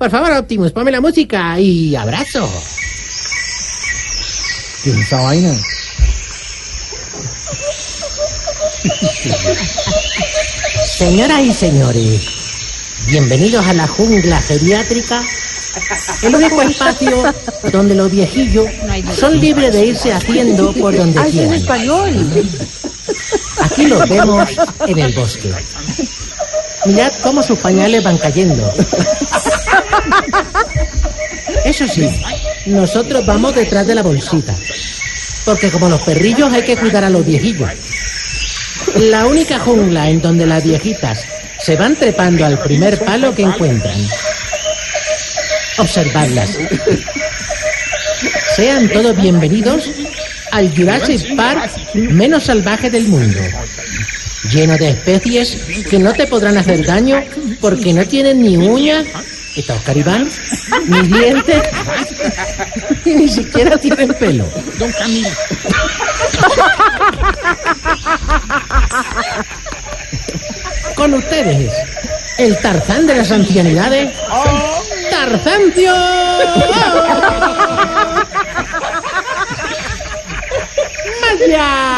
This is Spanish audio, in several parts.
Por favor, Optimus, ponme la música y abrazo. ¿Qué es esa vaina? Señoras y señores, bienvenidos a la jungla geriátrica, el único espacio donde los viejillos son libres de irse haciendo por donde en quieran. español. Aquí los vemos en el bosque. Mirad cómo sus pañales van cayendo. Eso sí, nosotros vamos detrás de la bolsita. Porque como los perrillos hay que cuidar a los viejillos. La única jungla en donde las viejitas se van trepando al primer palo que encuentran. Observadlas. Sean todos bienvenidos al Jurassic Park menos salvaje del mundo. Lleno de especies que no te podrán hacer daño porque no tienen ni uñas, ¿está Oscar Iván? Ni dientes, y ni siquiera tienen pelo. Don Camilo. Con ustedes, el Tarzán de las ancianidades, Tarzancio. ¡Maya!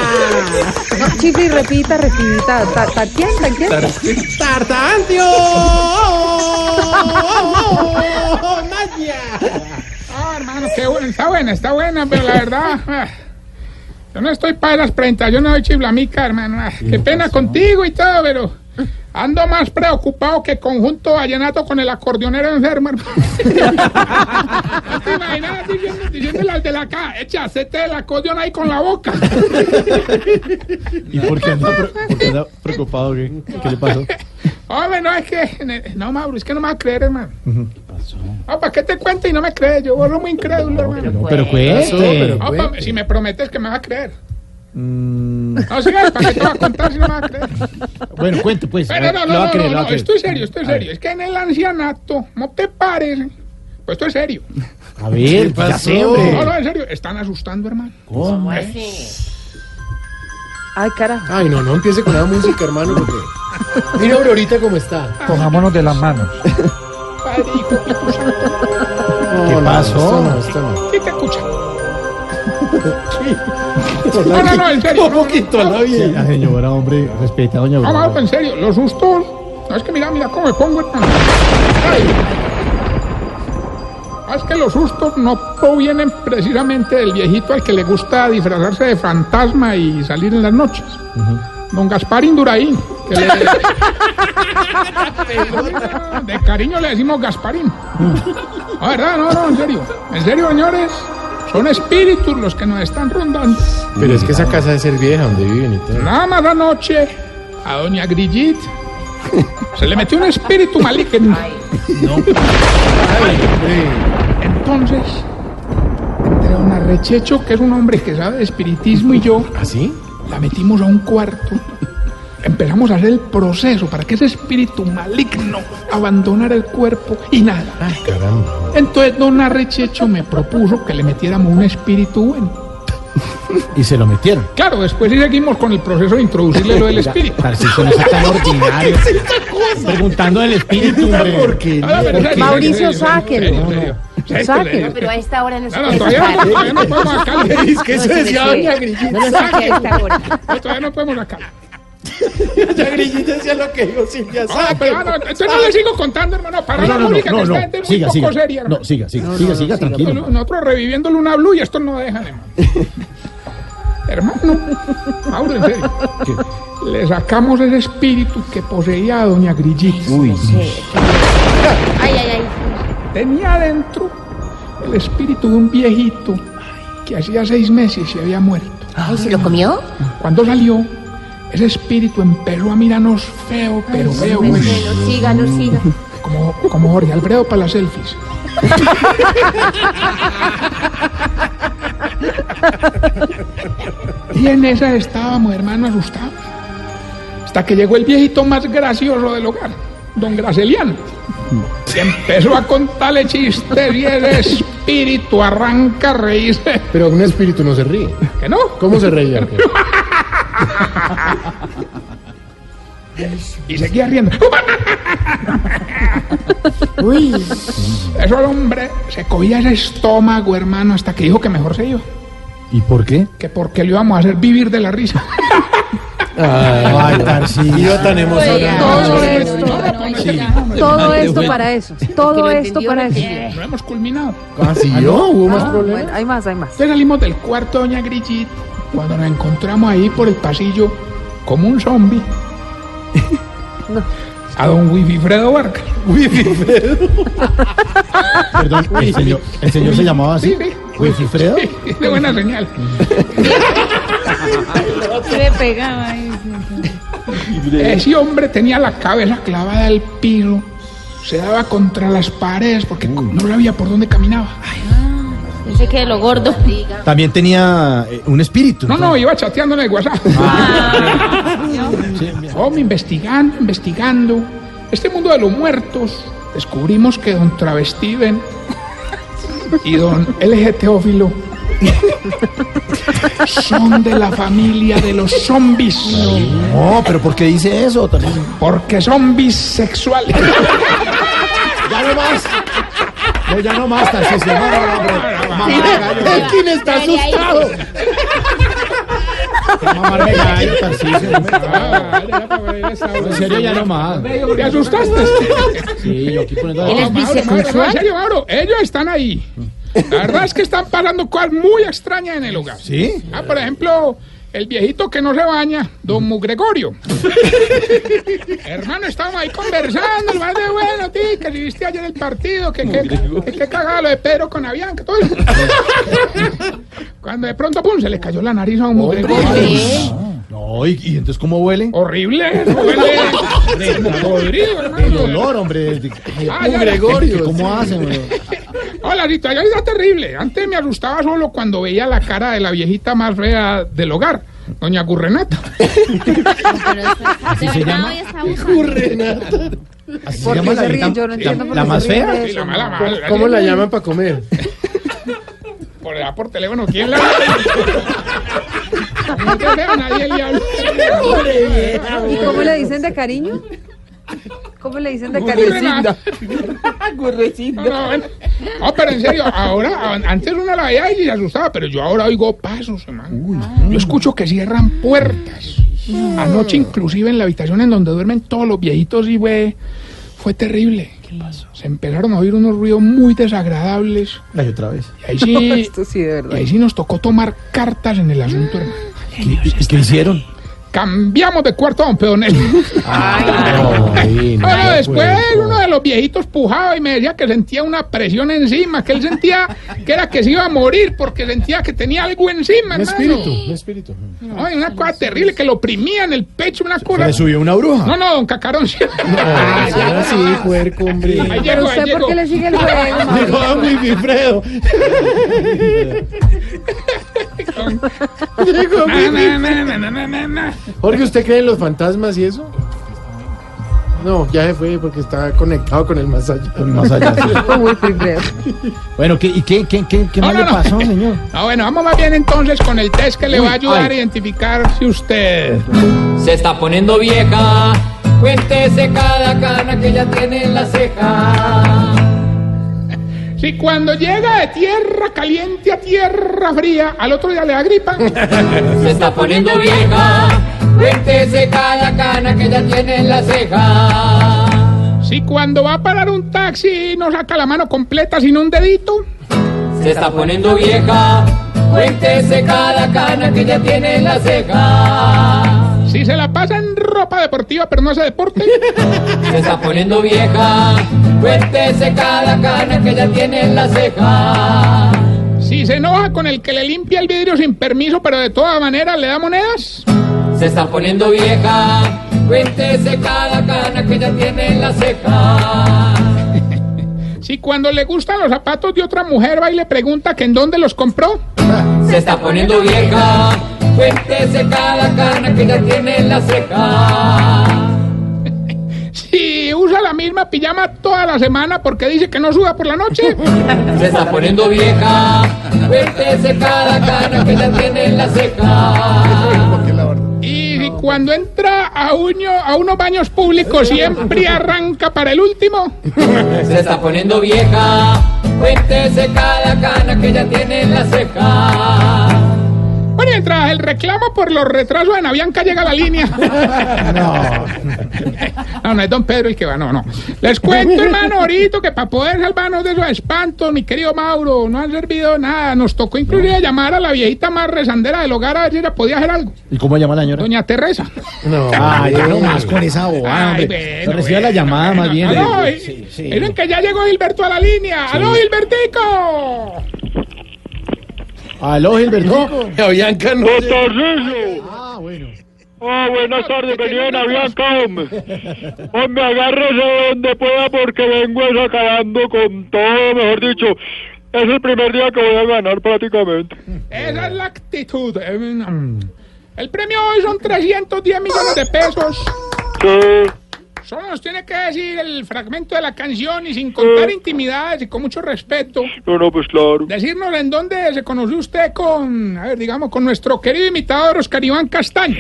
Chifli, repita, repita. Ta- ta- ¿Quién? ¿Ta- quién? ¡Tarzancio! ¡Maya! Ah, hermano, qué bueno. Está buena, está buena, pero la verdad. ah, Yo no estoy para las presentaciones, yo no soy chiflamica, hermano. ah, Qué pena contigo y todo, pero ando más preocupado que conjunto vallenato con el acordeonero enfermo, hermano. ¿No te imaginas diciendo, diciéndole al de la caja, echa, hacete el acordeón ahí con la boca? ¿Y por qué anda, pre- por qué anda preocupado? ¿Qué, qué le pasó? Hombre, no, es que. No, Mauro, es que no me vas a creer, hermano. Ah, ¿para qué te cuento y no me crees? Yo soy muy incrédulo, hermano. Pero cuente. Ah, pa- si me prometes que me vas a creer. Mm, No, sigas, ¿para qué te vas a contar si no me vas a creer? bueno, cuente pues. a Pero ver, no, no, a no, creer, no, le va a no, creer. estoy serio, estoy A serio. ver. Es que en el ancianato, ¿no te parece? Pues esto es serio. A ver, ya sé, hombre. No, no, en serio, están asustando, hermano. ¿Cómo? Ay, carajo. Ay, no, no empiece con la música, hermano, porque... Mira Aurorita cómo está. Cojámonos de las manos. ¿Qué No, no, pasó? no, esto no. ¿Quién te escucha? No, no, no, en serio. ¿Cómo quitó la Sí, vida? la señora, hombre, respeta a doña No, Aurora. Mauro, en serio, los sustos. No, es que mira, mira cómo me pongo. Ay. Ah, Es que los sustos no provienen precisamente del viejito al que le gusta disfrazarse de fantasma y salir en las noches. Don Gaspar Induraín. Que le- de cariño le decimos Gasparín. No, ¿verdad? No, no, en serio. En serio, señores. Son espíritus los que nos están rondando. Pero es que esa casa debe ser vieja, donde viven y todo. Nada más anoche a doña Grigit se le metió un espíritu maligno. Entonces, entre don Arrechecho, que es un hombre que sabe de espiritismo, y yo, ¿Así? la metimos a un cuarto. Empezamos a hacer el proceso para que ese espíritu maligno abandonara el cuerpo y nada. Caramba. Entonces don Arrechecho me propuso que le metiéramos un espíritu bueno. Y se lo metieron. Claro, después sí seguimos con el proceso de introducirle lo del espíritu. Tarcisio no es tan ordinario. Preguntando del espíritu, hombre. Ah, pero en serio, Mauricio, en serio. Sáquelo. Pero a esta hora no se No, no, puede todavía no, todavía no podemos sacarlo. Es que No, decía doña. Grillita. No. No, todavía no podemos sacarlo. Doña Grillita decía lo que dijo Silvia Ah, pero ah, no, entonces no le sigo contando, hermano. Para No, la no, no, música no, que no. esta gente muy Siga, poco siga. seria, hermano. No, siga, siga, siga, siga, tranquilo. Nosotros reviviendo Luna Blue y esto no dejan, hermano. hermano, Mauro, en serio. Le sacamos ese espíritu que poseía a doña Grillita. Uy, Ay, ay, ay. Tenía adentro el espíritu de un viejito que hacía seis meses se había muerto. Ay, ¿se lo comió? Cuando salió, ese espíritu empezó a mirarnos feo, pero feo, Bueno, güey. siga, no siga. Como, como Jorge Alfredo para las selfies. y en esa estábamos, hermano, asustados. Hasta que llegó el viejito más gracioso del hogar, don Graceliano. Y empezó a contarle chistes y ese espíritu arranca a reírse. Pero un espíritu no se ríe. ¿Que no? ¿Cómo se reía? Y seguía riendo. Uy. Eso el hombre se cogía ese estómago, hermano, hasta que dijo que mejor se iba. ¿Y por qué? Que porque le íbamos a hacer vivir de la risa. Ay, Tarcillo. Tan emocionado. Todo esto, todo esto para eso. Todo lo esto para lo eso. Lo hemos culminado. ¿Ah, sí? ¿Yo? ¿Hubo más Ah, problemas? hay más, hay más. Entonces salimos del cuarto, doña Grigit, cuando nos encontramos ahí por el pasillo, como un zombie. No. A don Wififredo Vargas. Perdón, el señor, el señor se llamaba así. Sí, sí. ¿Wififredo? Sí, de buena señal. Le pegaba ahí. Ese hombre tenía la cabeza clavada al piso, se daba contra las paredes porque no sabía por dónde caminaba. Pensé que de lo gordo. También tenía eh, un espíritu. No, no, iba chateando en el WhatsApp. Hombre, investigando, investigando. Este mundo de los muertos, descubrimos que don Travestiven y don LG Teófilo son de la familia de los zombies. No, pero ¿por qué dice eso? Porque son bisexuales. Ya no más. No, ya no más, Tarcillo. No, Ah, ya, ya, ya, En serio, ya no más. ¿Te asustaste? Sí, yo aquí poniendo... Él es bisexual. en serio, Mauro, ellos están ahí. La verdad es que están pasando cosas muy extrañas en el lugar. ¿Sí? Ah, por ejemplo, el viejito que no se baña, don Mugregorio. Hermano, estábamos ahí conversando, el más de bueno, ti, que si viste ayer el partido, que que, que, que cagado lo de Pedro con Avianca, todo eso. Cuando de pronto, pum, se le cayó la nariz a don Mugregorio. No, ¿y, y entonces cómo huele? Horrible, huele como podrido, El hermano. olor, hombre. Ya, Gregorio. ¿Cómo hacen, güey? Oh, la situación está terrible. Antes me asustaba solo cuando veía la cara de la viejita más fea del hogar, doña Gurrenata. ¿Así se llama? ¿Así se ¿Por llama qué la, se Yo no entiendo por la más fea? de Sí, la eso. mala, no. mala. ¿Cómo la llaman para comer? Por allá por teléfono, ¿quién la No te veo, nadie le habla. ¿Y cómo le dicen de cariño? ¿Cómo le dicen de cariño? No. No, pero en serio, ahora, antes uno la veía y se asustaba, pero yo ahora oigo pasos, hermano. Yo escucho que cierran puertas. Anoche, inclusive en la habitación en donde duermen todos los viejitos, y fue, fue terrible. ¿Qué pasó? Se empezaron a oír unos ruidos muy desagradables. Ay, otra vez. Y ahí sí, Esto sí, de y ahí sí nos tocó tomar cartas en el asunto, hermano. ¿Qué, qué hicieron? Cambiamos de cuarto a don Pedonel. Ay, no, Bueno, después uno de los viejitos pujaba y me decía que sentía una presión encima, que él sentía que era que se iba a morir porque sentía que tenía algo encima, Un espíritu, un espíritu. Ay, una cosa terrible, que lo oprimía en el pecho, una cosa... Le subió una bruja. No, no, don Cacarón. sí. Ah, ya sí, puerco, hombre. Ahí Pero llegó, ahí usted, ¿por qué le sigue el juego, Dijo don Wilfredo. Na. Jorge, ¿usted cree en los fantasmas y eso? No, ya se fue porque está conectado con el más allá. Más allá, sí. Uy, primero. Bueno, ¿qué, ¿y qué, qué, qué, qué No, más no, le no. pasó, señor? Ah, bueno, vamos más bien entonces con el test que le Uy, va a ayudar ay. a identificar si usted... Se está poniendo vieja. Cuéntese cada cana que ya tiene en la ceja. Si cuando llega de tierra caliente a tierra fría, al otro día le da gripa. Se está poniendo vieja. Cuéntese cada cana que ya tiene en la ceja. Si cuando va a parar un taxi no saca la mano completa sino un dedito. Se está poniendo vieja. Cuéntese cada cana que ya tiene en la ceja. Si se la pasa en ropa deportiva pero no hace deporte. Se está poniendo vieja. Cuéntese cada cana que ya tiene en la ceja. Si se enoja con el que le limpia el vidrio sin permiso pero de todas maneras le da monedas. Se está poniendo vieja. Cuéntese cada cana que ya tiene en la ceja. Si cuando le gustan los zapatos de otra mujer va y le pregunta que en dónde los compró. Se está poniendo vieja. Cuéntese cada cana que ya tiene en la ceja. Si usa la misma pijama toda la semana porque dice que no suda por la noche. Se está poniendo vieja. Cuéntese cada cana que ya tiene en la ceja. Y si cuando entra a, a unos baños públicos siempre arranca para el último. Se está poniendo vieja, cuéntese cada cana que ya tiene en la ceja. Mientras el reclamo por los retrasos en Avianca llega a la línea. No. No, no es don Pedro el que va, no, no. Les cuento, hermano, ahorita que para poder salvarnos de esos espantos, mi querido Mauro, no han servido nada. Nos tocó inclusive llamar a la viejita más rezandera del hogar a ver si ella podía hacer algo. ¿Y cómo llama la señora? Doña Teresa. No. Ay, ya no más con esa bobada, Ay, bueno, Reciba la llamada bueno. más bien. Aló, Sí, sí. Miren que ya llegó Gilberto a la línea. ¡Aló, Gilbertico! Aló, Gilberto. Avianca no. Ah, bueno. Ah, buenas tardes, venía en Avianca, hombre. Hombre, agárrese donde pueda porque vengo acabando con todo, mejor dicho. Es el primer día que voy a ganar prácticamente. Esa es la actitud. Eh, mm. El premio hoy son 310 millones de pesos. Sí, Solo nos tiene que decir el fragmento de la canción y sin contar intimidades y con mucho respeto. no, no, pues claro. Decirnos en dónde se conoció usted con, a ver, digamos, con nuestro querido imitador Oscar Iván Castaño.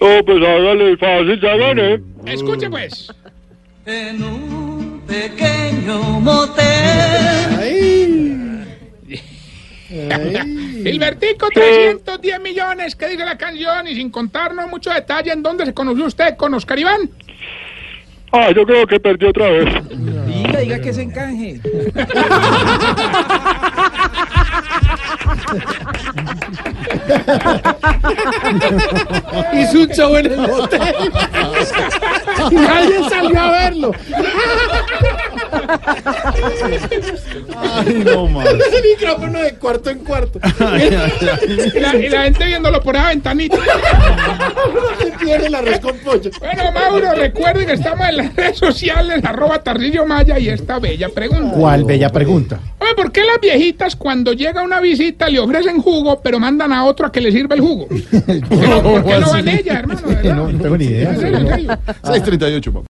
No, pues hágale fácil, gané. Escuche pues. En un pequeño motel. Gilbertico, 310 millones, ¿qué dice la canción? Y sin contarnos mucho detalle en dónde se conoció usted con Oscar Iván. Ah, yo creo que perdí otra vez. Diga, diga que se encanje. Hizo un show en el hotel. Y nadie salió a verlo. Ay, no más. El micrófono de cuarto en cuarto. Y la, y la gente viéndolo por esa ventanita. Se pierde el arroz con pollo. Bueno, Mauro, recuerden que estamos en las redes sociales, arroba Tarcillo Maya y esta bella pregunta. ¿Cuál bella pregunta? Oye, ¿por qué las viejitas cuando llega una visita le ofrecen jugo, pero mandan a otro a que le sirva el jugo? ¿Por qué no, por qué no van ellas, hermano? No, no tengo ni idea. En serio, en serio. 638, papá.